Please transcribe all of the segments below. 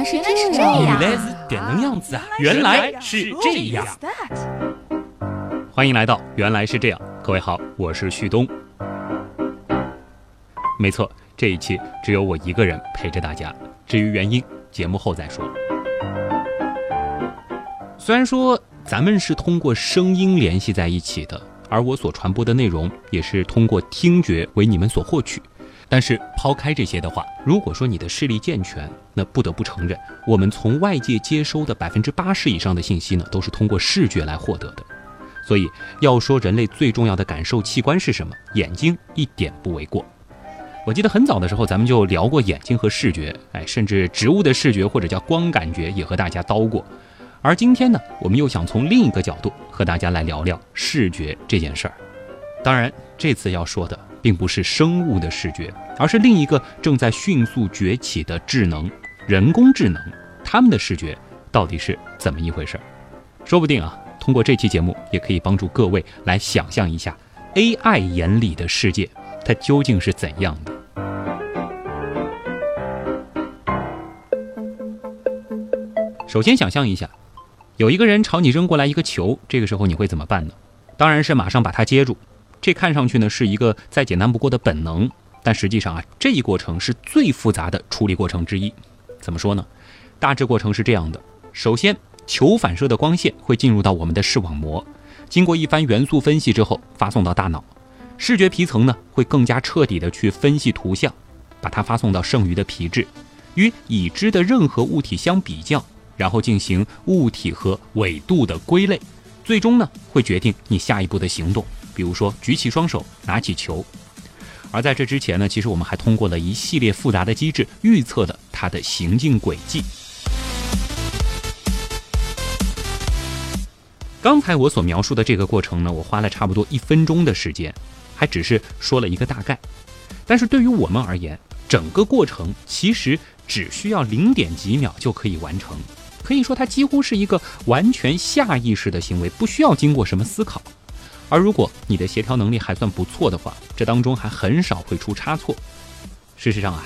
来是这样，原来是点能样子啊！原来是这样。欢迎来到原来是这样，各位好，我是旭东。没错，这一期只有我一个人陪着大家。至于原因，节目后再说。虽然说咱们是通过声音联系在一起的，而我所传播的内容也是通过听觉为你们所获取。但是抛开这些的话，如果说你的视力健全，那不得不承认，我们从外界接收的百分之八十以上的信息呢，都是通过视觉来获得的。所以要说人类最重要的感受器官是什么，眼睛一点不为过。我记得很早的时候咱们就聊过眼睛和视觉，哎，甚至植物的视觉或者叫光感觉也和大家叨过。而今天呢，我们又想从另一个角度和大家来聊聊视觉这件事儿。当然，这次要说的。并不是生物的视觉，而是另一个正在迅速崛起的智能——人工智能。他们的视觉到底是怎么一回事？说不定啊，通过这期节目，也可以帮助各位来想象一下 AI 眼里的世界，它究竟是怎样的。首先，想象一下，有一个人朝你扔过来一个球，这个时候你会怎么办呢？当然是马上把它接住。这看上去呢是一个再简单不过的本能，但实际上啊，这一过程是最复杂的处理过程之一。怎么说呢？大致过程是这样的：首先，球反射的光线会进入到我们的视网膜，经过一番元素分析之后，发送到大脑。视觉皮层呢会更加彻底的去分析图像，把它发送到剩余的皮质，与已知的任何物体相比较，然后进行物体和纬度的归类，最终呢会决定你下一步的行动。比如说，举起双手，拿起球。而在这之前呢，其实我们还通过了一系列复杂的机制，预测了它的行进轨迹。刚才我所描述的这个过程呢，我花了差不多一分钟的时间，还只是说了一个大概。但是对于我们而言，整个过程其实只需要零点几秒就可以完成，可以说它几乎是一个完全下意识的行为，不需要经过什么思考。而如果你的协调能力还算不错的话，这当中还很少会出差错。事实上啊，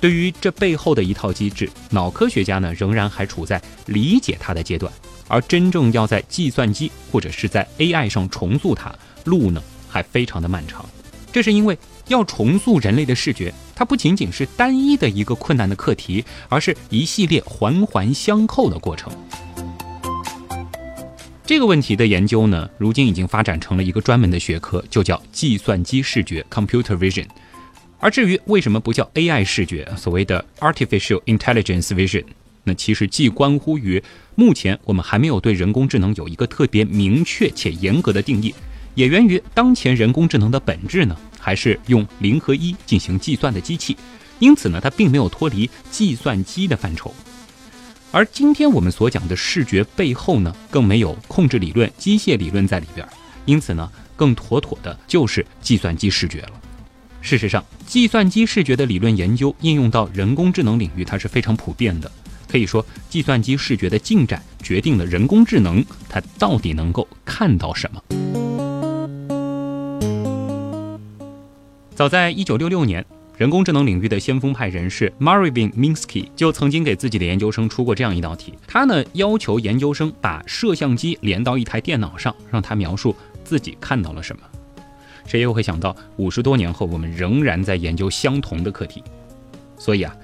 对于这背后的一套机制，脑科学家呢仍然还处在理解它的阶段，而真正要在计算机或者是在 AI 上重塑它，路呢还非常的漫长。这是因为要重塑人类的视觉，它不仅仅是单一的一个困难的课题，而是一系列环环相扣的过程。这个问题的研究呢，如今已经发展成了一个专门的学科，就叫计算机视觉 （Computer Vision）。而至于为什么不叫 AI 视觉，所谓的 Artificial Intelligence Vision，那其实既关乎于目前我们还没有对人工智能有一个特别明确且严格的定义，也源于当前人工智能的本质呢，还是用零和一进行计算的机器，因此呢，它并没有脱离计算机的范畴。而今天我们所讲的视觉背后呢，更没有控制理论、机械理论在里边，因此呢，更妥妥的就是计算机视觉了。事实上，计算机视觉的理论研究应用到人工智能领域，它是非常普遍的。可以说，计算机视觉的进展决定了人工智能它到底能够看到什么。早在一九六六年。人工智能领域的先锋派人士 Marvin Minsky 就曾经给自己的研究生出过这样一道题。他呢要求研究生把摄像机连到一台电脑上，让他描述自己看到了什么。谁又会想到，五十多年后，我们仍然在研究相同的课题。所以啊，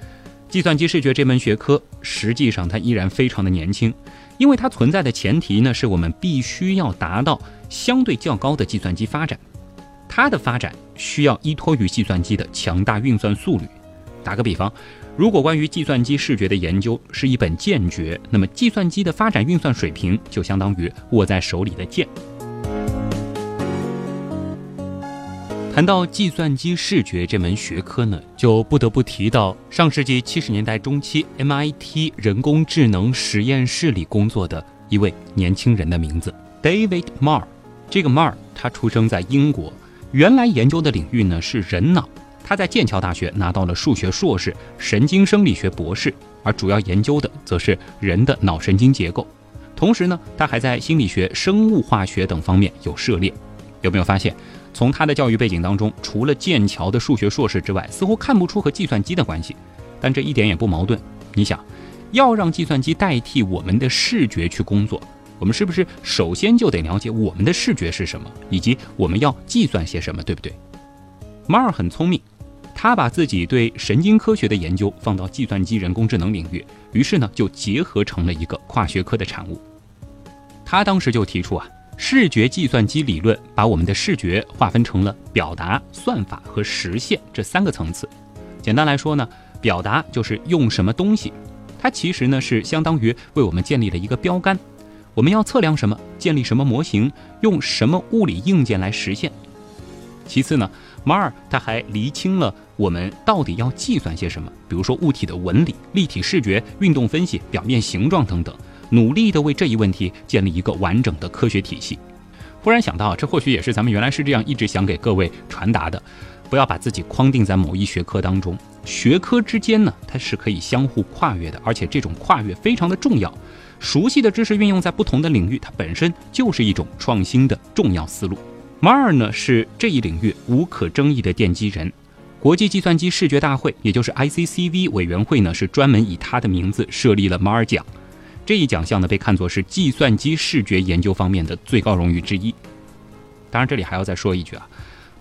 计算机视觉这门学科实际上它依然非常的年轻，因为它存在的前提呢，是我们必须要达到相对较高的计算机发展。它的发展需要依托于计算机的强大运算速率。打个比方，如果关于计算机视觉的研究是一本剑诀，那么计算机的发展运算水平就相当于握在手里的剑。谈到计算机视觉这门学科呢，就不得不提到上世纪七十年代中期 MIT 人工智能实验室里工作的一位年轻人的名字 David Marr。这个 Marr 他出生在英国。原来研究的领域呢是人脑，他在剑桥大学拿到了数学硕士、神经生理学博士，而主要研究的则是人的脑神经结构。同时呢，他还在心理学、生物化学等方面有涉猎。有没有发现，从他的教育背景当中，除了剑桥的数学硕士之外，似乎看不出和计算机的关系。但这一点也不矛盾。你想，要让计算机代替我们的视觉去工作，我们是不是首先就得了解我们的视觉是什么，以及我们要计算些什么，对不对？马尔很聪明，他把自己对神经科学的研究放到计算机人工智能领域，于是呢就结合成了一个跨学科的产物。他当时就提出啊，视觉计算机理论把我们的视觉划分成了表达、算法和实现这三个层次。简单来说呢，表达就是用什么东西。它其实呢是相当于为我们建立了一个标杆，我们要测量什么，建立什么模型，用什么物理硬件来实现。其次呢，马尔他还厘清了我们到底要计算些什么，比如说物体的纹理、立体视觉、运动分析、表面形状等等，努力的为这一问题建立一个完整的科学体系。忽然想到，这或许也是咱们原来是这样一直想给各位传达的。不要把自己框定在某一学科当中，学科之间呢，它是可以相互跨越的，而且这种跨越非常的重要。熟悉的知识运用在不同的领域，它本身就是一种创新的重要思路。马尔呢是这一领域无可争议的奠基人，国际计算机视觉大会，也就是 ICCV 委员会呢，是专门以他的名字设立了马尔奖。这一奖项呢，被看作是计算机视觉研究方面的最高荣誉之一。当然，这里还要再说一句啊。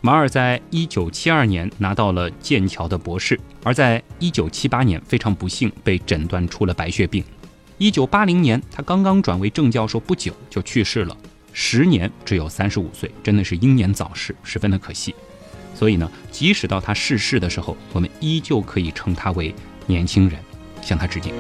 马尔在一九七二年拿到了剑桥的博士，而在一九七八年非常不幸被诊断出了白血病。一九八零年，他刚刚转为正教授不久就去世了，时年只有三十五岁，真的是英年早逝，十分的可惜。所以呢，即使到他逝世的时候，我们依旧可以称他为年轻人，向他致敬。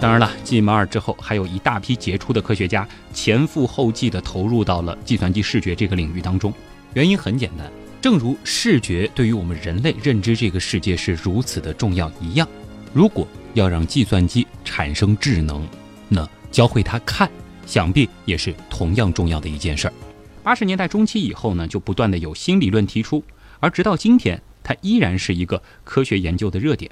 当然了，继马尔之后，还有一大批杰出的科学家前赴后继地投入到了计算机视觉这个领域当中。原因很简单，正如视觉对于我们人类认知这个世界是如此的重要一样，如果要让计算机产生智能，那教会它看，想必也是同样重要的一件事儿。八十年代中期以后呢，就不断的有新理论提出，而直到今天，它依然是一个科学研究的热点。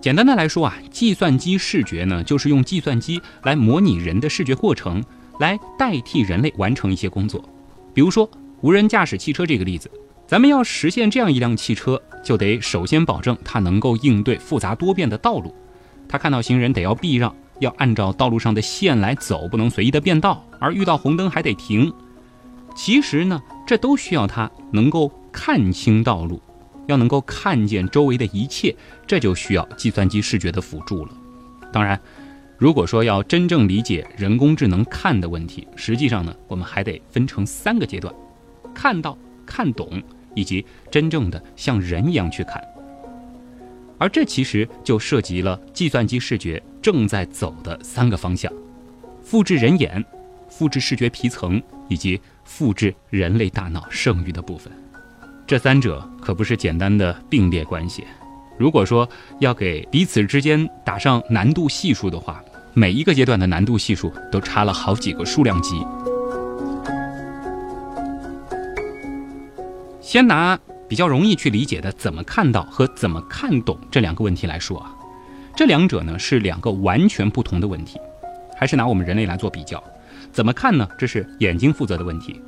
简单的来说啊，计算机视觉呢，就是用计算机来模拟人的视觉过程，来代替人类完成一些工作。比如说无人驾驶汽车这个例子，咱们要实现这样一辆汽车，就得首先保证它能够应对复杂多变的道路。它看到行人得要避让，要按照道路上的线来走，不能随意的变道，而遇到红灯还得停。其实呢，这都需要它能够看清道路。要能够看见周围的一切，这就需要计算机视觉的辅助了。当然，如果说要真正理解人工智能看的问题，实际上呢，我们还得分成三个阶段：看到、看懂，以及真正的像人一样去看。而这其实就涉及了计算机视觉正在走的三个方向：复制人眼、复制视觉皮层，以及复制人类大脑剩余的部分。这三者可不是简单的并列关系。如果说要给彼此之间打上难度系数的话，每一个阶段的难度系数都差了好几个数量级。先拿比较容易去理解的怎么看到和怎么看懂这两个问题来说啊，这两者呢是两个完全不同的问题。还是拿我们人类来做比较，怎么看呢？这是眼睛负责的问题，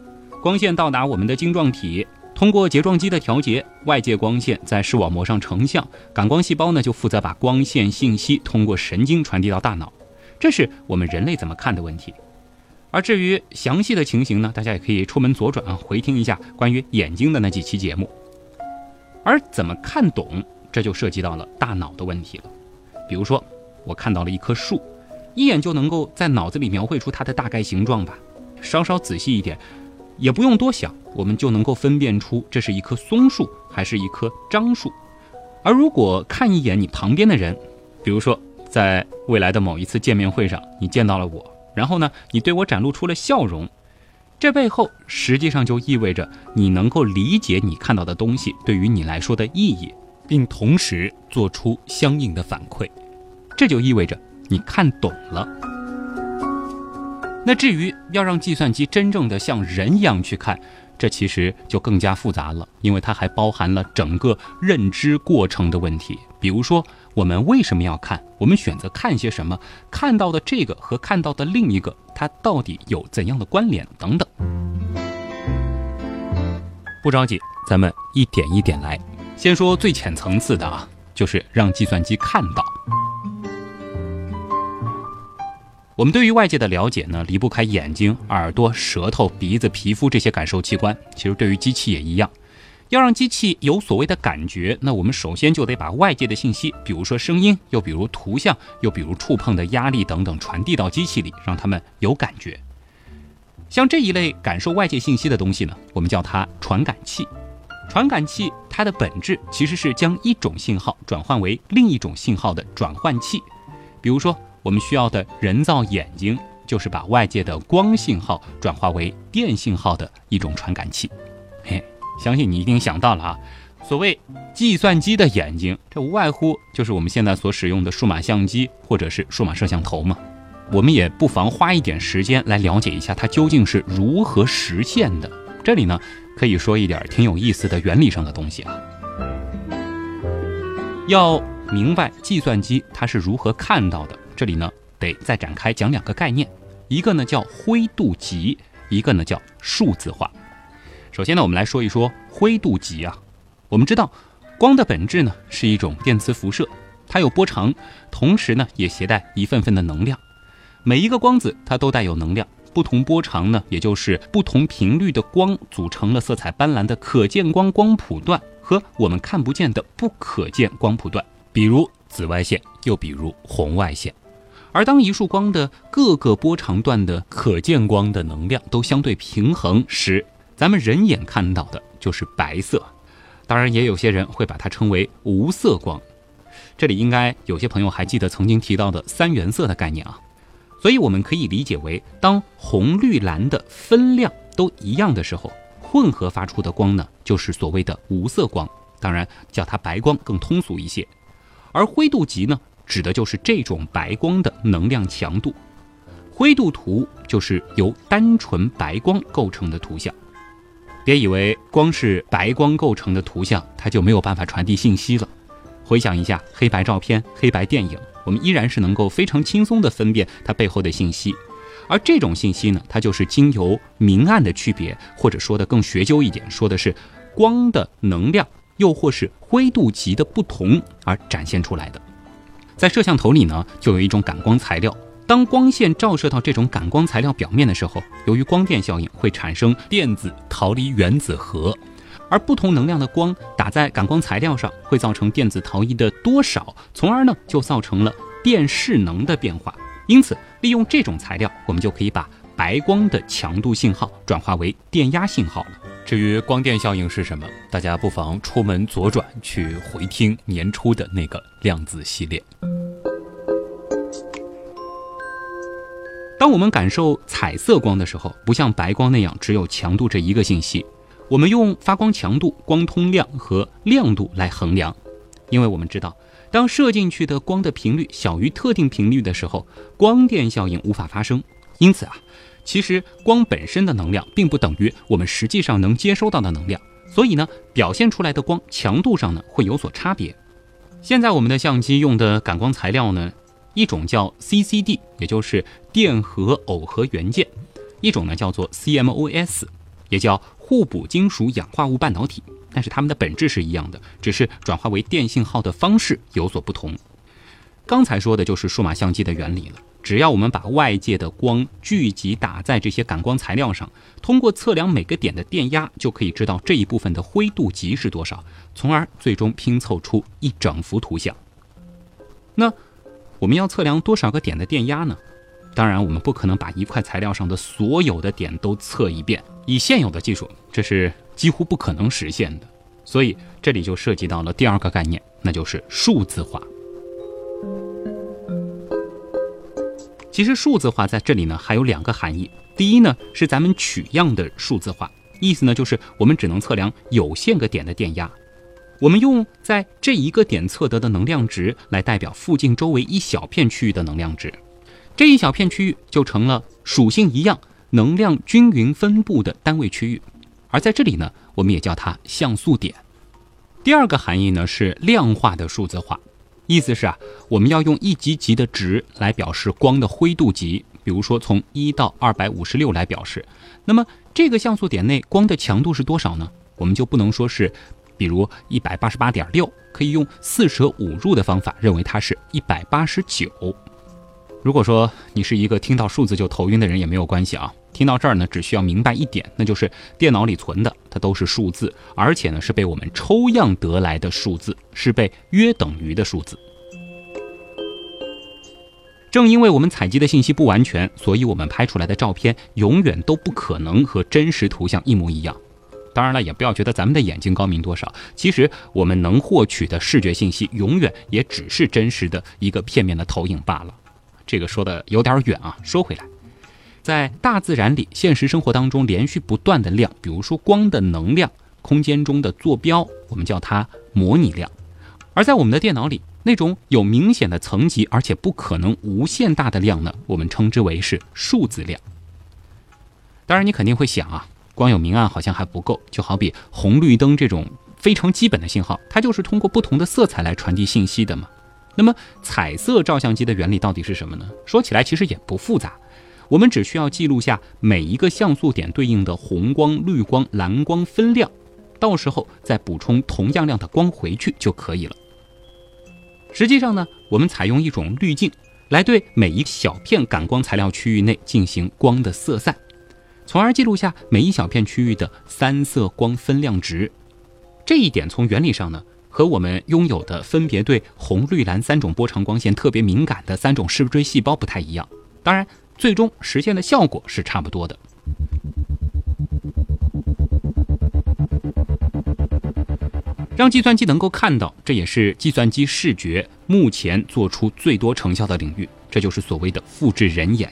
光线到达我们的晶状体。通过睫状肌的调节，外界光线在视网膜上成像，感光细胞呢就负责把光线信息通过神经传递到大脑，这是我们人类怎么看的问题。而至于详细的情形呢，大家也可以出门左转啊，回听一下关于眼睛的那几期节目。而怎么看懂，这就涉及到了大脑的问题了。比如说，我看到了一棵树，一眼就能够在脑子里描绘出它的大概形状吧，稍稍仔细一点。也不用多想，我们就能够分辨出这是一棵松树还是一棵樟树。而如果看一眼你旁边的人，比如说在未来的某一次见面会上，你见到了我，然后呢，你对我展露出了笑容，这背后实际上就意味着你能够理解你看到的东西对于你来说的意义，并同时做出相应的反馈，这就意味着你看懂了。那至于要让计算机真正的像人一样去看，这其实就更加复杂了，因为它还包含了整个认知过程的问题。比如说，我们为什么要看？我们选择看些什么？看到的这个和看到的另一个，它到底有怎样的关联？等等。不着急，咱们一点一点来。先说最浅层次的啊，就是让计算机看到。我们对于外界的了解呢，离不开眼睛、耳朵、舌头、鼻子、皮肤这些感受器官。其实对于机器也一样，要让机器有所谓的感觉，那我们首先就得把外界的信息，比如说声音，又比如图像，又比如触碰的压力等等，传递到机器里，让他们有感觉。像这一类感受外界信息的东西呢，我们叫它传感器。传感器它的本质其实是将一种信号转换为另一种信号的转换器。比如说，我们需要的人造眼睛，就是把外界的光信号转化为电信号的一种传感器。嘿，相信你一定想到了啊，所谓计算机的眼睛，这无外乎就是我们现在所使用的数码相机或者是数码摄像头嘛。我们也不妨花一点时间来了解一下它究竟是如何实现的。这里呢，可以说一点挺有意思的原理上的东西啊。要明白计算机它是如何看到的，这里呢得再展开讲两个概念，一个呢叫灰度级，一个呢叫数字化。首先呢，我们来说一说灰度极啊。我们知道，光的本质呢是一种电磁辐射，它有波长，同时呢也携带一份份的能量。每一个光子它都带有能量，不同波长呢，也就是不同频率的光组成了色彩斑斓的可见光光谱段和我们看不见的不可见光谱段，比如紫外线，又比如红外线。而当一束光的各个波长段的可见光的能量都相对平衡时，咱们人眼看到的就是白色。当然，也有些人会把它称为无色光。这里应该有些朋友还记得曾经提到的三原色的概念啊。所以我们可以理解为，当红、绿、蓝的分量都一样的时候，混合发出的光呢，就是所谓的无色光。当然，叫它白光更通俗一些。而灰度级呢，指的就是这种白光的能量强度。灰度图就是由单纯白光构成的图像。别以为光是白光构成的图像，它就没有办法传递信息了。回想一下黑白照片、黑白电影。我们依然是能够非常轻松地分辨它背后的信息，而这种信息呢，它就是经由明暗的区别，或者说的更学究一点，说的是光的能量，又或是灰度级的不同而展现出来的。在摄像头里呢，就有一种感光材料，当光线照射到这种感光材料表面的时候，由于光电效应会产生电子逃离原子核。而不同能量的光打在感光材料上，会造成电子逃逸的多少，从而呢就造成了电势能的变化。因此，利用这种材料，我们就可以把白光的强度信号转化为电压信号了。至于光电效应是什么，大家不妨出门左转去回听年初的那个量子系列。当我们感受彩色光的时候，不像白光那样只有强度这一个信息。我们用发光强度、光通量和亮度来衡量，因为我们知道，当射进去的光的频率小于特定频率的时候，光电效应无法发生。因此啊，其实光本身的能量并不等于我们实际上能接收到的能量，所以呢，表现出来的光强度上呢会有所差别。现在我们的相机用的感光材料呢，一种叫 CCD，也就是电荷耦合元件；一种呢叫做 CMOS，也叫。互补金属氧化物半导体，但是它们的本质是一样的，只是转化为电信号的方式有所不同。刚才说的就是数码相机的原理了。只要我们把外界的光聚集打在这些感光材料上，通过测量每个点的电压，就可以知道这一部分的灰度级是多少，从而最终拼凑出一整幅图像。那我们要测量多少个点的电压呢？当然，我们不可能把一块材料上的所有的点都测一遍。以现有的技术，这是几乎不可能实现的。所以，这里就涉及到了第二个概念，那就是数字化。其实，数字化在这里呢还有两个含义。第一呢，是咱们取样的数字化，意思呢就是我们只能测量有限个点的电压，我们用在这一个点测得的能量值来代表附近周围一小片区域的能量值。这一小片区域就成了属性一样、能量均匀分布的单位区域，而在这里呢，我们也叫它像素点。第二个含义呢是量化的数字化，意思是啊，我们要用一级级的值来表示光的灰度级，比如说从一到二百五十六来表示。那么这个像素点内光的强度是多少呢？我们就不能说是，比如一百八十八点六，可以用四舍五入的方法认为它是一百八十九。如果说你是一个听到数字就头晕的人，也没有关系啊。听到这儿呢，只需要明白一点，那就是电脑里存的它都是数字，而且呢是被我们抽样得来的数字，是被约等于的数字。正因为我们采集的信息不完全，所以我们拍出来的照片永远都不可能和真实图像一模一样。当然了，也不要觉得咱们的眼睛高明多少，其实我们能获取的视觉信息永远也只是真实的一个片面的投影罢了。这个说的有点远啊。说回来，在大自然里、现实生活当中连续不断的量，比如说光的能量，空间中的坐标，我们叫它模拟量；而在我们的电脑里。那种有明显的层级，而且不可能无限大的量呢，我们称之为是数字量。当然，你肯定会想啊，光有明暗好像还不够，就好比红绿灯这种非常基本的信号，它就是通过不同的色彩来传递信息的嘛。那么，彩色照相机的原理到底是什么呢？说起来其实也不复杂，我们只需要记录下每一个像素点对应的红光、绿光、蓝光分量，到时候再补充同样量的光回去就可以了。实际上呢，我们采用一种滤镜来对每一小片感光材料区域内进行光的色散，从而记录下每一小片区域的三色光分量值。这一点从原理上呢，和我们拥有的分别对红、绿、蓝三种波长光线特别敏感的三种视锥细胞不太一样。当然，最终实现的效果是差不多的。让计算机能够看到，这也是计算机视觉目前做出最多成效的领域。这就是所谓的复制人眼。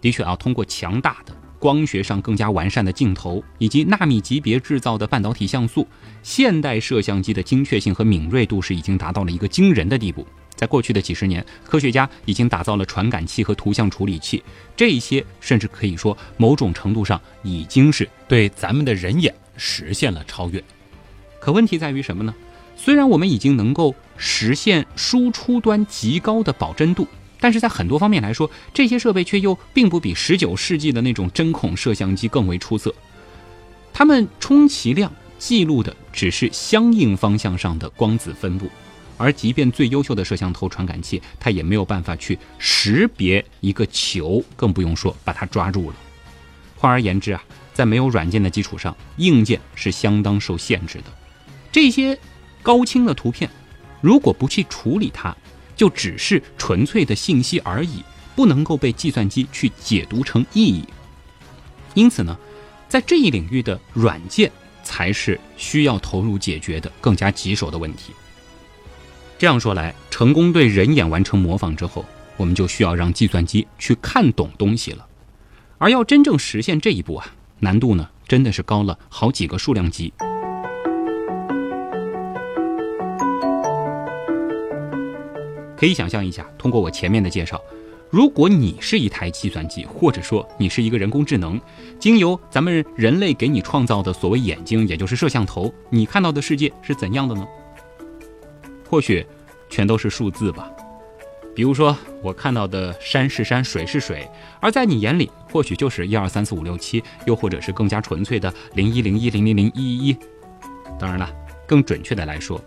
的确啊，通过强大的光学上更加完善的镜头，以及纳米级别制造的半导体像素，现代摄像机的精确性和敏锐度是已经达到了一个惊人的地步。在过去的几十年，科学家已经打造了传感器和图像处理器，这些甚至可以说某种程度上已经是对咱们的人眼实现了超越。可问题在于什么呢？虽然我们已经能够实现输出端极高的保真度，但是在很多方面来说，这些设备却又并不比十九世纪的那种针孔摄像机更为出色。它们充其量记录的只是相应方向上的光子分布，而即便最优秀的摄像头传感器，它也没有办法去识别一个球，更不用说把它抓住了。换而言之啊，在没有软件的基础上，硬件是相当受限制的。这些高清的图片，如果不去处理它，就只是纯粹的信息而已，不能够被计算机去解读成意义。因此呢，在这一领域的软件才是需要投入解决的更加棘手的问题。这样说来，成功对人眼完成模仿之后，我们就需要让计算机去看懂东西了。而要真正实现这一步啊，难度呢真的是高了好几个数量级。可以想象一下，通过我前面的介绍，如果你是一台计算机，或者说你是一个人工智能，经由咱们人类给你创造的所谓眼睛，也就是摄像头，你看到的世界是怎样的呢？或许全都是数字吧。比如说，我看到的山是山，水是水，而在你眼里，或许就是一二三四五六七，又或者是更加纯粹的零一零一零零零一一一。当然了，更准确的来说，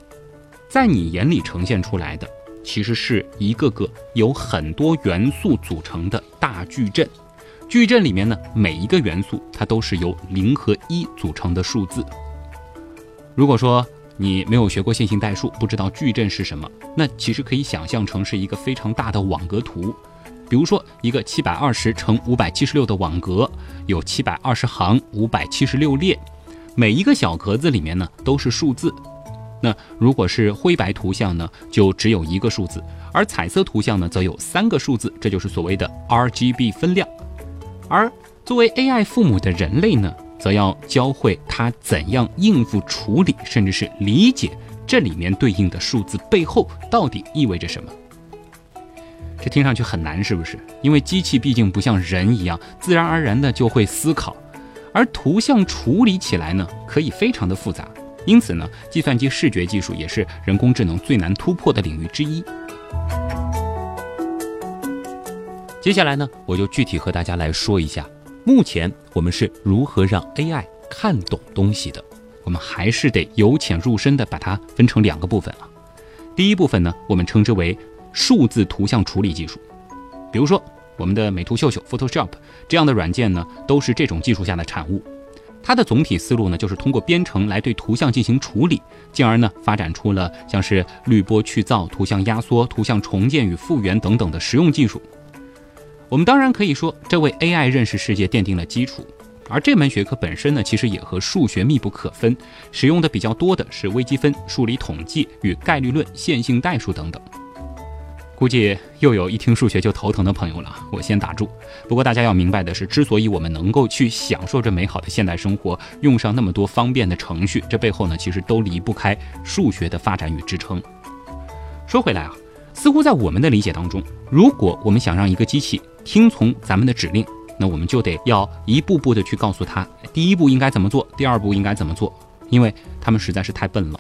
在你眼里呈现出来的。其实是一个个由很多元素组成的大矩阵，矩阵里面呢，每一个元素它都是由零和一组成的数字。如果说你没有学过线性代数，不知道矩阵是什么，那其实可以想象成是一个非常大的网格图。比如说一个七百二十乘五百七十六的网格，有七百二十行，五百七十六列，每一个小格子里面呢都是数字。那如果是灰白图像呢，就只有一个数字；而彩色图像呢，则有三个数字，这就是所谓的 RGB 分量。而作为 AI 父母的人类呢，则要教会他怎样应付、处理，甚至是理解这里面对应的数字背后到底意味着什么。这听上去很难，是不是？因为机器毕竟不像人一样，自然而然的就会思考，而图像处理起来呢，可以非常的复杂。因此呢，计算机视觉技术也是人工智能最难突破的领域之一。接下来呢，我就具体和大家来说一下，目前我们是如何让 AI 看懂东西的。我们还是得由浅入深的把它分成两个部分啊。第一部分呢，我们称之为数字图像处理技术，比如说我们的美图秀秀 Photoshop 这样的软件呢，都是这种技术下的产物。它的总体思路呢，就是通过编程来对图像进行处理，进而呢发展出了像是滤波去噪、图像压缩、图像重建与复原等等的实用技术。我们当然可以说，这为 AI 认识世界奠定了基础。而这门学科本身呢，其实也和数学密不可分，使用的比较多的是微积分、数理统计与概率论、线性代数等等。估计又有一听数学就头疼的朋友了，我先打住。不过大家要明白的是，之所以我们能够去享受这美好的现代生活，用上那么多方便的程序，这背后呢，其实都离不开数学的发展与支撑。说回来啊，似乎在我们的理解当中，如果我们想让一个机器听从咱们的指令，那我们就得要一步步的去告诉他，第一步应该怎么做，第二步应该怎么做，因为他们实在是太笨了。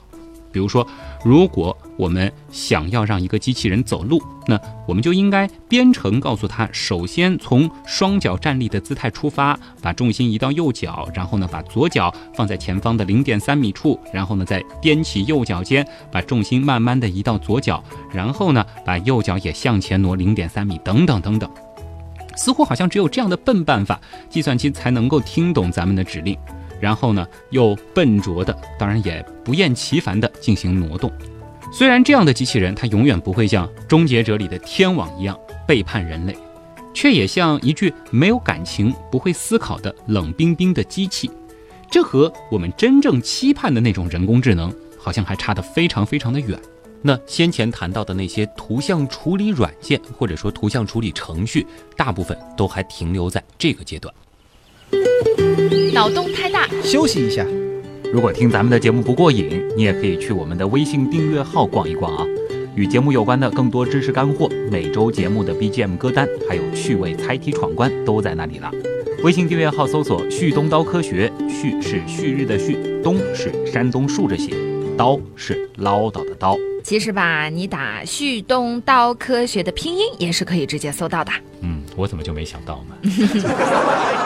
比如说，如果我们想要让一个机器人走路，那我们就应该编程告诉他：首先从双脚站立的姿态出发，把重心移到右脚，然后呢把左脚放在前方的零点三米处，然后呢再踮起右脚尖，把重心慢慢的移到左脚，然后呢把右脚也向前挪零点三米，等等等等。似乎好像只有这样的笨办法，计算机才能够听懂咱们的指令。然后呢，又笨拙的，当然也不厌其烦的进行挪动。虽然这样的机器人，它永远不会像《终结者》里的天网一样背叛人类，却也像一具没有感情、不会思考的冷冰冰的机器。这和我们真正期盼的那种人工智能，好像还差得非常非常的远。那先前谈到的那些图像处理软件，或者说图像处理程序，大部分都还停留在这个阶段。脑洞太大，休息一下。如果听咱们的节目不过瘾，你也可以去我们的微信订阅号逛一逛啊。与节目有关的更多知识干货，每周节目的 BGM 歌单，还有趣味猜题闯关都在那里了。微信订阅号搜索“旭东刀科学”，旭是旭日的旭，东是山东竖着写，刀是唠叨的刀。其实吧，你打“旭东刀科学”的拼音也是可以直接搜到的。嗯，我怎么就没想到呢？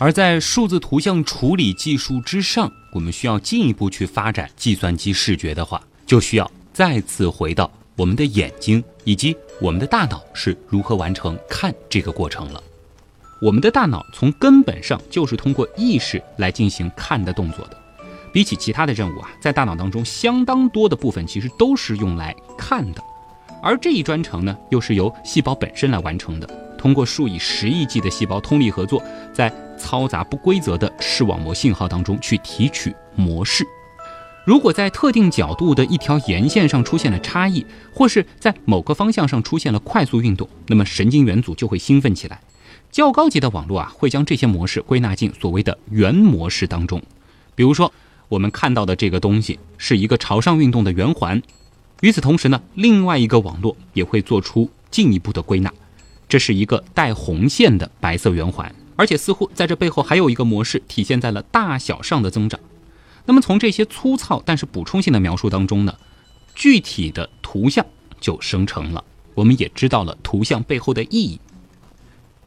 而在数字图像处理技术之上，我们需要进一步去发展计算机视觉的话，就需要再次回到我们的眼睛以及我们的大脑是如何完成看这个过程了。我们的大脑从根本上就是通过意识来进行看的动作的。比起其他的任务啊，在大脑当中相当多的部分其实都是用来看的，而这一专程呢，又是由细胞本身来完成的。通过数以十亿计的细胞通力合作，在嘈杂不规则的视网膜信号当中去提取模式。如果在特定角度的一条沿线上出现了差异，或是在某个方向上出现了快速运动，那么神经元组就会兴奋起来。较高级的网络啊，会将这些模式归纳进所谓的原模式当中。比如说，我们看到的这个东西是一个朝上运动的圆环。与此同时呢，另外一个网络也会做出进一步的归纳，这是一个带红线的白色圆环。而且似乎在这背后还有一个模式体现在了大小上的增长。那么从这些粗糙但是补充性的描述当中呢，具体的图像就生成了。我们也知道了图像背后的意义。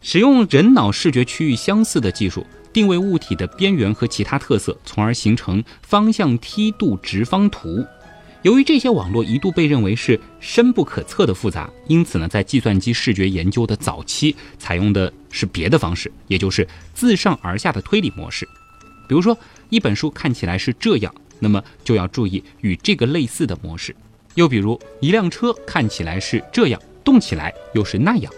使用人脑视觉区域相似的技术，定位物体的边缘和其他特色，从而形成方向梯度直方图。由于这些网络一度被认为是深不可测的复杂，因此呢，在计算机视觉研究的早期，采用的是别的方式，也就是自上而下的推理模式。比如说，一本书看起来是这样，那么就要注意与这个类似的模式。又比如，一辆车看起来是这样，动起来又是那样。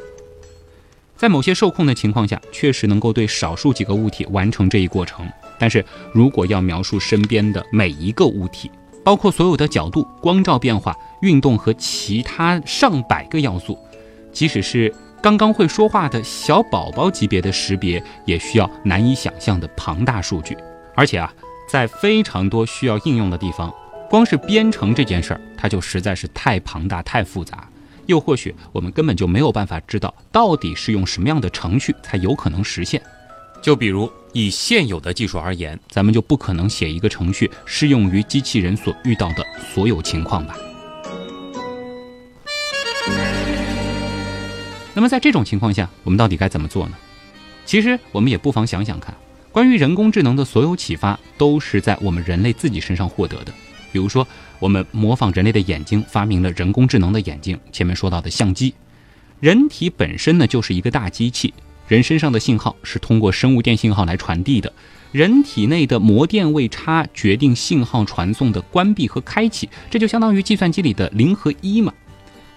在某些受控的情况下，确实能够对少数几个物体完成这一过程。但是如果要描述身边的每一个物体，包括所有的角度、光照变化、运动和其他上百个要素，即使是刚刚会说话的小宝宝级别的识别，也需要难以想象的庞大数据。而且啊，在非常多需要应用的地方，光是编程这件事儿，它就实在是太庞大、太复杂。又或许我们根本就没有办法知道，到底是用什么样的程序才有可能实现。就比如以现有的技术而言，咱们就不可能写一个程序适用于机器人所遇到的所有情况吧。那么在这种情况下，我们到底该怎么做呢？其实我们也不妨想想看，关于人工智能的所有启发都是在我们人类自己身上获得的。比如说，我们模仿人类的眼睛，发明了人工智能的眼睛。前面说到的相机，人体本身呢就是一个大机器，人身上的信号是通过生物电信号来传递的。人体内的膜电位差决定信号传送的关闭和开启，这就相当于计算机里的零和一嘛。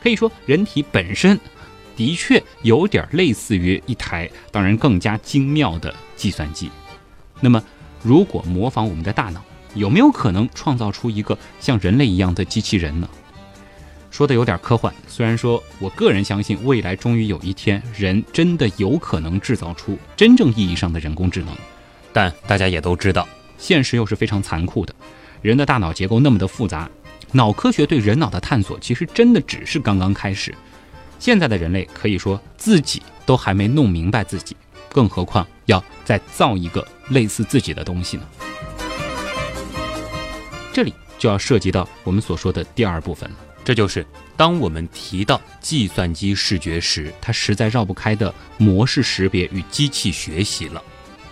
可以说，人体本身的确有点类似于一台，当然更加精妙的计算机。那么，如果模仿我们的大脑，有没有可能创造出一个像人类一样的机器人呢？说的有点科幻，虽然说我个人相信未来终于有一天，人真的有可能制造出真正意义上的人工智能。但大家也都知道，现实又是非常残酷的。人的大脑结构那么的复杂，脑科学对人脑的探索其实真的只是刚刚开始。现在的人类可以说自己都还没弄明白自己，更何况要再造一个类似自己的东西呢？这里就要涉及到我们所说的第二部分了，这就是当我们提到计算机视觉时，它实在绕不开的模式识别与机器学习了。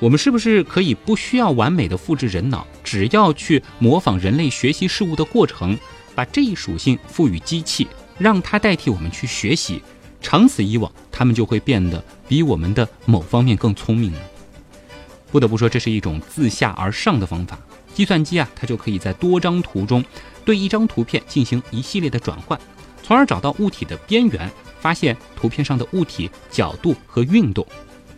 我们是不是可以不需要完美的复制人脑，只要去模仿人类学习事物的过程，把这一属性赋予机器，让它代替我们去学习，长此以往，它们就会变得比我们的某方面更聪明呢？不得不说，这是一种自下而上的方法。计算机啊，它就可以在多张图中对一张图片进行一系列的转换，从而找到物体的边缘，发现图片上的物体角度和运动，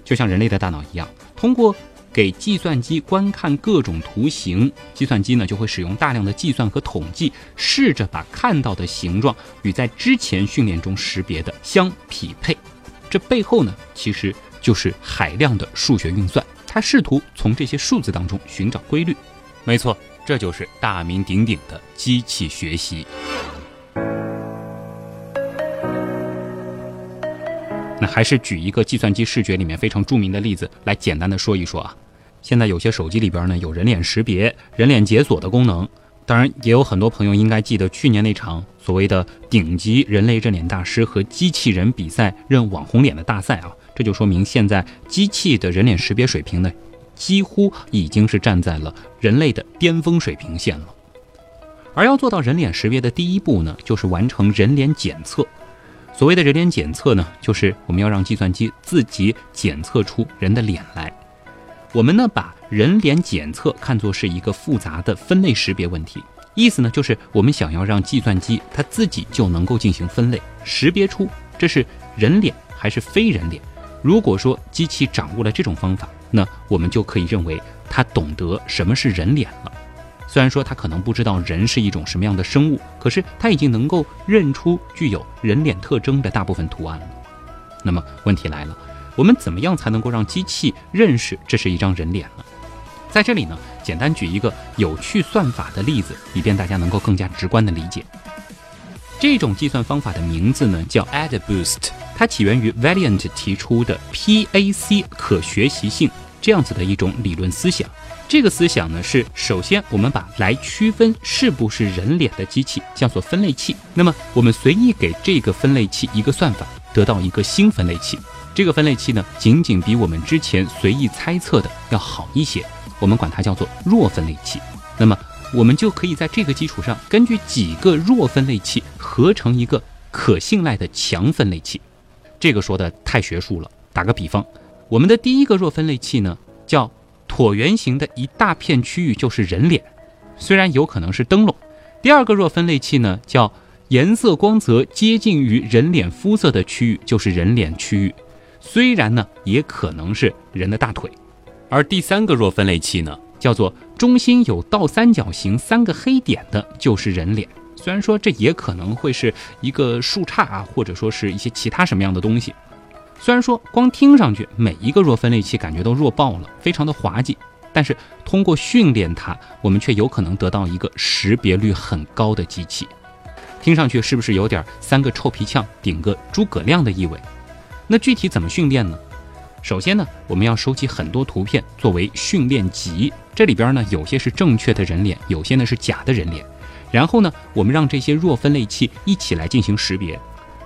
就像人类的大脑一样。通过给计算机观看各种图形，计算机呢就会使用大量的计算和统计，试着把看到的形状与在之前训练中识别的相匹配。这背后呢，其实就是海量的数学运算，它试图从这些数字当中寻找规律。没错，这就是大名鼎鼎的机器学习。那还是举一个计算机视觉里面非常著名的例子来简单的说一说啊。现在有些手机里边呢有人脸识别、人脸解锁的功能，当然也有很多朋友应该记得去年那场所谓的顶级人类认脸大师和机器人比赛认网红脸的大赛啊。这就说明现在机器的人脸识别水平呢，几乎已经是站在了人类的巅峰水平线了。而要做到人脸识别的第一步呢，就是完成人脸检测。所谓的人脸检测呢，就是我们要让计算机自己检测出人的脸来。我们呢把人脸检测看作是一个复杂的分类识别问题，意思呢就是我们想要让计算机它自己就能够进行分类，识别出这是人脸还是非人脸。如果说机器掌握了这种方法，那我们就可以认为它懂得什么是人脸了。虽然说他可能不知道人是一种什么样的生物，可是他已经能够认出具有人脸特征的大部分图案了。那么问题来了，我们怎么样才能够让机器认识这是一张人脸呢？在这里呢，简单举一个有趣算法的例子，以便大家能够更加直观的理解。这种计算方法的名字呢叫 AdBoost，它起源于 Valiant 提出的 PAC 可学习性这样子的一种理论思想。这个思想呢是，首先我们把来区分是不是人脸的机器叫做分类器，那么我们随意给这个分类器一个算法，得到一个新分类器。这个分类器呢，仅仅比我们之前随意猜测的要好一些，我们管它叫做弱分类器。那么我们就可以在这个基础上，根据几个弱分类器合成一个可信赖的强分类器。这个说的太学术了，打个比方，我们的第一个弱分类器呢叫。椭圆形的一大片区域就是人脸，虽然有可能是灯笼。第二个弱分类器呢，叫颜色光泽接近于人脸肤色的区域就是人脸区域，虽然呢也可能是人的大腿。而第三个弱分类器呢，叫做中心有倒三角形三个黑点的，就是人脸。虽然说这也可能会是一个树杈啊，或者说是一些其他什么样的东西。虽然说光听上去每一个弱分类器感觉都弱爆了，非常的滑稽，但是通过训练它，我们却有可能得到一个识别率很高的机器。听上去是不是有点三个臭皮匠顶个诸葛亮的意味？那具体怎么训练呢？首先呢，我们要收集很多图片作为训练集，这里边呢有些是正确的人脸，有些呢是假的人脸。然后呢，我们让这些弱分类器一起来进行识别。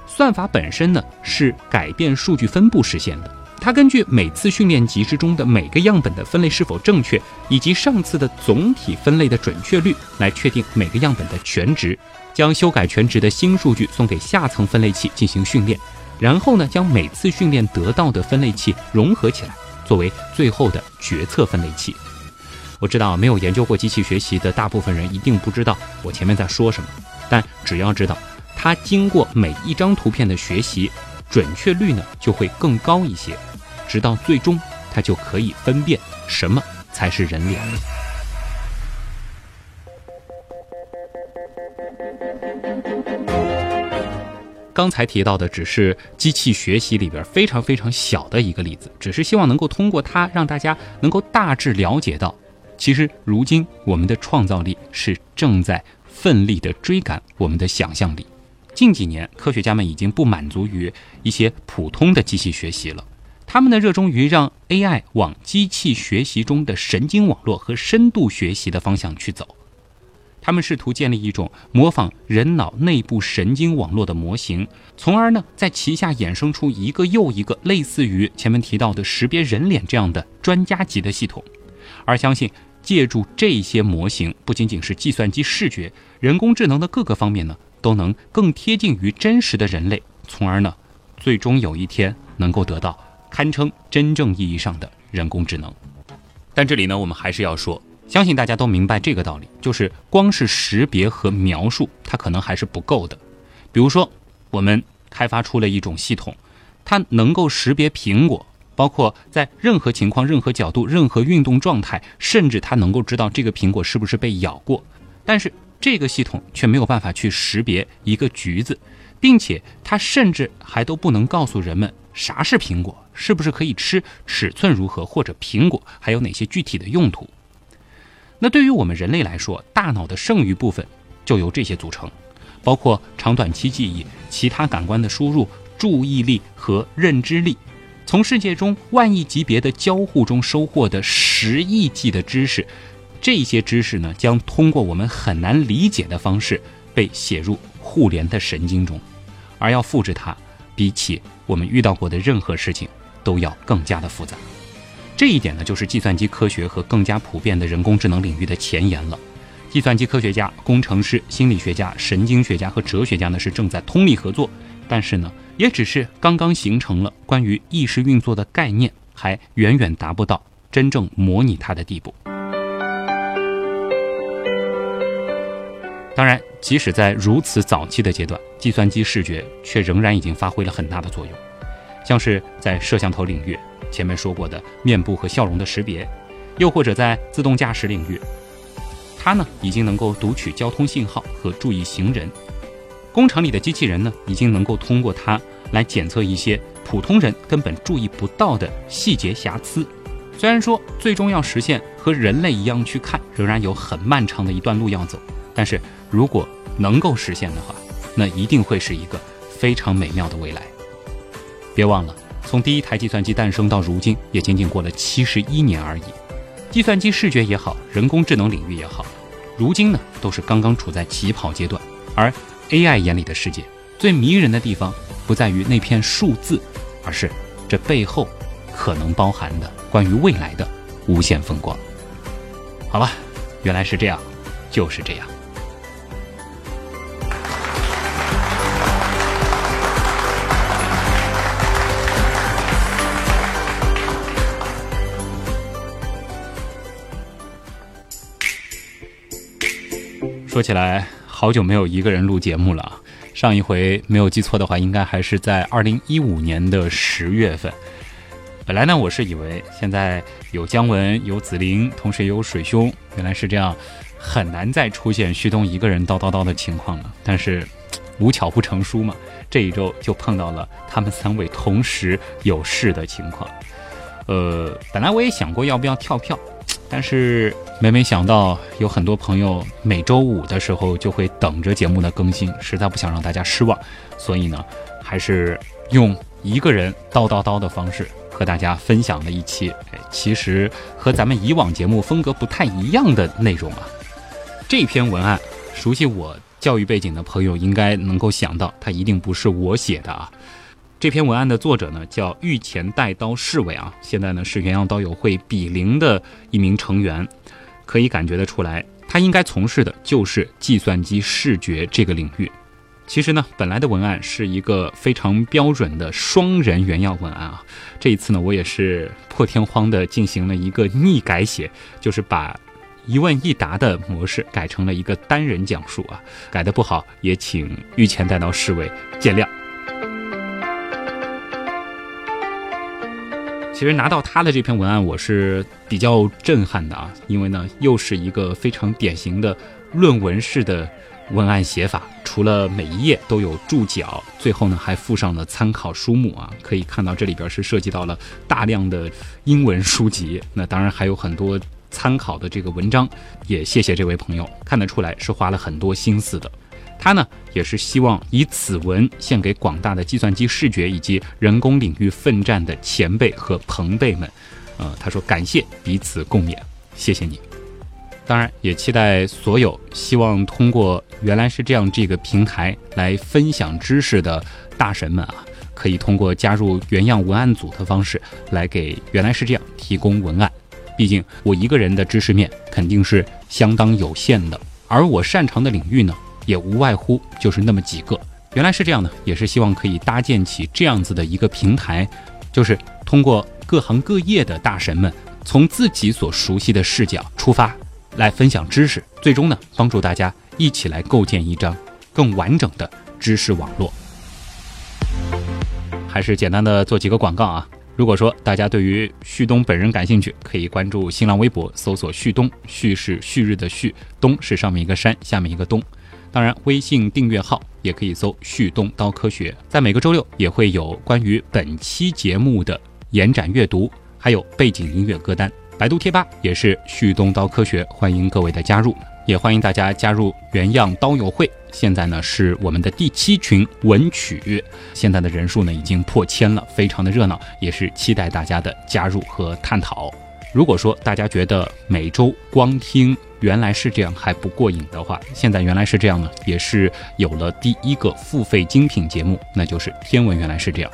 算法本身呢是改变数据分布实现的，它根据每次训练集之中的每个样本的分类是否正确，以及上次的总体分类的准确率，来确定每个样本的全值，将修改全值的新数据送给下层分类器进行训练，然后呢，将每次训练得到的分类器融合起来，作为最后的决策分类器。我知道没有研究过机器学习的大部分人一定不知道我前面在说什么，但只要知道它经过每一张图片的学习。准确率呢就会更高一些，直到最终它就可以分辨什么才是人脸。刚才提到的只是机器学习里边非常非常小的一个例子，只是希望能够通过它让大家能够大致了解到，其实如今我们的创造力是正在奋力的追赶我们的想象力。近几年，科学家们已经不满足于一些普通的机器学习了，他们呢热衷于让 AI 往机器学习中的神经网络和深度学习的方向去走。他们试图建立一种模仿人脑内部神经网络的模型，从而呢在旗下衍生出一个又一个类似于前面提到的识别人脸这样的专家级的系统，而相信借助这些模型，不仅仅是计算机视觉、人工智能的各个方面呢。都能更贴近于真实的人类，从而呢，最终有一天能够得到堪称真正意义上的人工智能。但这里呢，我们还是要说，相信大家都明白这个道理，就是光是识别和描述，它可能还是不够的。比如说，我们开发出了一种系统，它能够识别苹果，包括在任何情况、任何角度、任何运动状态，甚至它能够知道这个苹果是不是被咬过，但是。这个系统却没有办法去识别一个橘子，并且它甚至还都不能告诉人们啥是苹果，是不是可以吃，尺寸如何，或者苹果还有哪些具体的用途。那对于我们人类来说，大脑的剩余部分就由这些组成，包括长短期记忆、其他感官的输入、注意力和认知力，从世界中万亿级别的交互中收获的十亿计的知识。这些知识呢，将通过我们很难理解的方式被写入互联的神经中，而要复制它，比起我们遇到过的任何事情都要更加的复杂。这一点呢，就是计算机科学和更加普遍的人工智能领域的前沿了。计算机科学家、工程师、心理学家、神经学家和哲学家呢，是正在通力合作，但是呢，也只是刚刚形成了关于意识运作的概念，还远远达不到真正模拟它的地步。当然，即使在如此早期的阶段，计算机视觉却仍然已经发挥了很大的作用。像是在摄像头领域，前面说过的面部和笑容的识别，又或者在自动驾驶领域，它呢已经能够读取交通信号和注意行人。工厂里的机器人呢，已经能够通过它来检测一些普通人根本注意不到的细节瑕疵。虽然说最终要实现和人类一样去看，仍然有很漫长的一段路要走，但是。如果能够实现的话，那一定会是一个非常美妙的未来。别忘了，从第一台计算机诞生到如今，也仅仅过了七十一年而已。计算机视觉也好，人工智能领域也好，如今呢都是刚刚处在起跑阶段。而 AI 眼里的世界，最迷人的地方不在于那片数字，而是这背后可能包含的关于未来的无限风光。好了，原来是这样，就是这样。说起来，好久没有一个人录节目了。上一回没有记错的话，应该还是在二零一五年的十月份。本来呢，我是以为现在有姜文、有紫菱，同时也有水兄，原来是这样，很难再出现旭东一个人叨叨叨的情况了。但是无巧不成书嘛，这一周就碰到了他们三位同时有事的情况。呃，本来我也想过要不要跳票。但是每每想到有很多朋友每周五的时候就会等着节目的更新，实在不想让大家失望，所以呢，还是用一个人叨叨叨的方式和大家分享了一期，其实和咱们以往节目风格不太一样的内容啊。这篇文案，熟悉我教育背景的朋友应该能够想到，它一定不是我写的啊。这篇文案的作者呢叫御前带刀侍卫啊，现在呢是原样刀友会比邻的一名成员，可以感觉得出来，他应该从事的就是计算机视觉这个领域。其实呢，本来的文案是一个非常标准的双人原样文案啊，这一次呢，我也是破天荒的进行了一个逆改写，就是把一问一答的模式改成了一个单人讲述啊，改的不好也请御前带刀侍卫见谅。其实拿到他的这篇文案，我是比较震撼的啊，因为呢，又是一个非常典型的论文式的文案写法，除了每一页都有注脚，最后呢还附上了参考书目啊，可以看到这里边是涉及到了大量的英文书籍，那当然还有很多参考的这个文章，也谢谢这位朋友，看得出来是花了很多心思的。他呢，也是希望以此文献给广大的计算机视觉以及人工领域奋战的前辈和朋辈们。呃，他说感谢彼此共勉，谢谢你。当然，也期待所有希望通过原来是这样这个平台来分享知识的大神们啊，可以通过加入原样文案组的方式来给原来是这样提供文案。毕竟我一个人的知识面肯定是相当有限的，而我擅长的领域呢？也无外乎就是那么几个，原来是这样的，也是希望可以搭建起这样子的一个平台，就是通过各行各业的大神们从自己所熟悉的视角出发，来分享知识，最终呢帮助大家一起来构建一张更完整的知识网络。还是简单的做几个广告啊，如果说大家对于旭东本人感兴趣，可以关注新浪微博搜索旭东，旭是旭日的旭，东是上面一个山，下面一个东。当然，微信订阅号也可以搜“旭东刀科学”。在每个周六也会有关于本期节目的延展阅读，还有背景音乐歌单。百度贴吧也是“旭东刀科学”，欢迎各位的加入，也欢迎大家加入原样刀友会。现在呢是我们的第七群文曲，现在的人数呢已经破千了，非常的热闹，也是期待大家的加入和探讨。如果说大家觉得每周光听原来是这样还不过瘾的话，现在原来是这样呢，也是有了第一个付费精品节目，那就是《天文原来是这样》，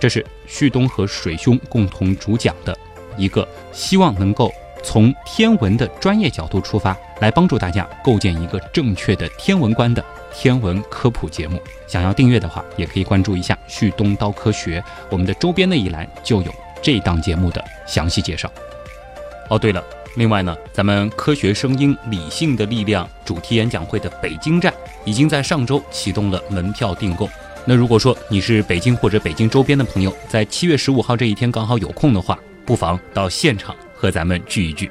这是旭东和水兄共同主讲的一个，希望能够从天文的专业角度出发，来帮助大家构建一个正确的天文观的天文科普节目。想要订阅的话，也可以关注一下旭东刀科学，我们的周边那一栏就有这档节目的详细介绍。哦，对了，另外呢，咱们科学声音理性的力量主题演讲会的北京站已经在上周启动了门票订购。那如果说你是北京或者北京周边的朋友，在七月十五号这一天刚好有空的话，不妨到现场和咱们聚一聚。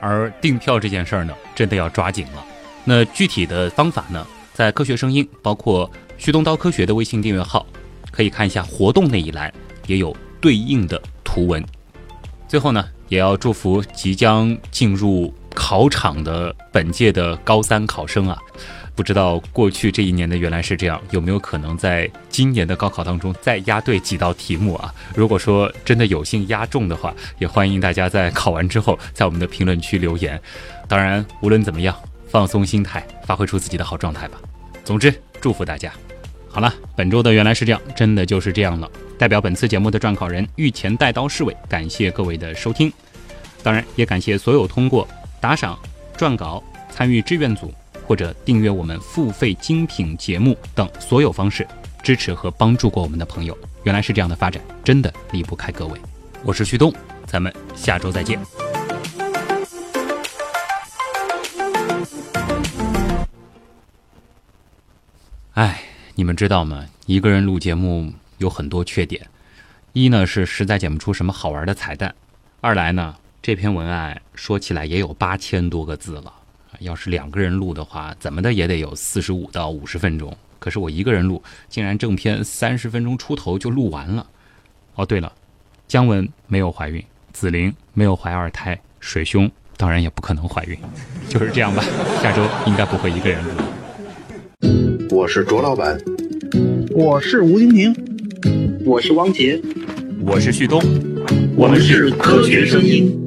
而订票这件事儿呢，真的要抓紧了。那具体的方法呢，在科学声音包括旭东刀科学的微信订阅号，可以看一下活动那一栏，也有对应的图文。最后呢。也要祝福即将进入考场的本届的高三考生啊！不知道过去这一年的原来是这样，有没有可能在今年的高考当中再押对几道题目啊？如果说真的有幸押中的话，也欢迎大家在考完之后在我们的评论区留言。当然，无论怎么样，放松心态，发挥出自己的好状态吧。总之，祝福大家。好了，本周的原来是这样，真的就是这样了。代表本次节目的撰稿人御前带刀侍卫，感谢各位的收听，当然也感谢所有通过打赏、撰稿、参与志愿组或者订阅我们付费精品节目等所有方式支持和帮助过我们的朋友。原来是这样的发展，真的离不开各位。我是旭东，咱们下周再见。哎。你们知道吗？一个人录节目有很多缺点，一呢是实在剪不出什么好玩的彩蛋，二来呢这篇文案说起来也有八千多个字了，要是两个人录的话，怎么的也得有四十五到五十分钟。可是我一个人录，竟然正片三十分钟出头就录完了。哦，对了，姜文没有怀孕，紫菱没有怀二胎，水兄当然也不可能怀孕，就是这样吧。下周应该不会一个人录。我是卓老板，我是吴京平，我是汪杰，我是旭东，我们是科学声音。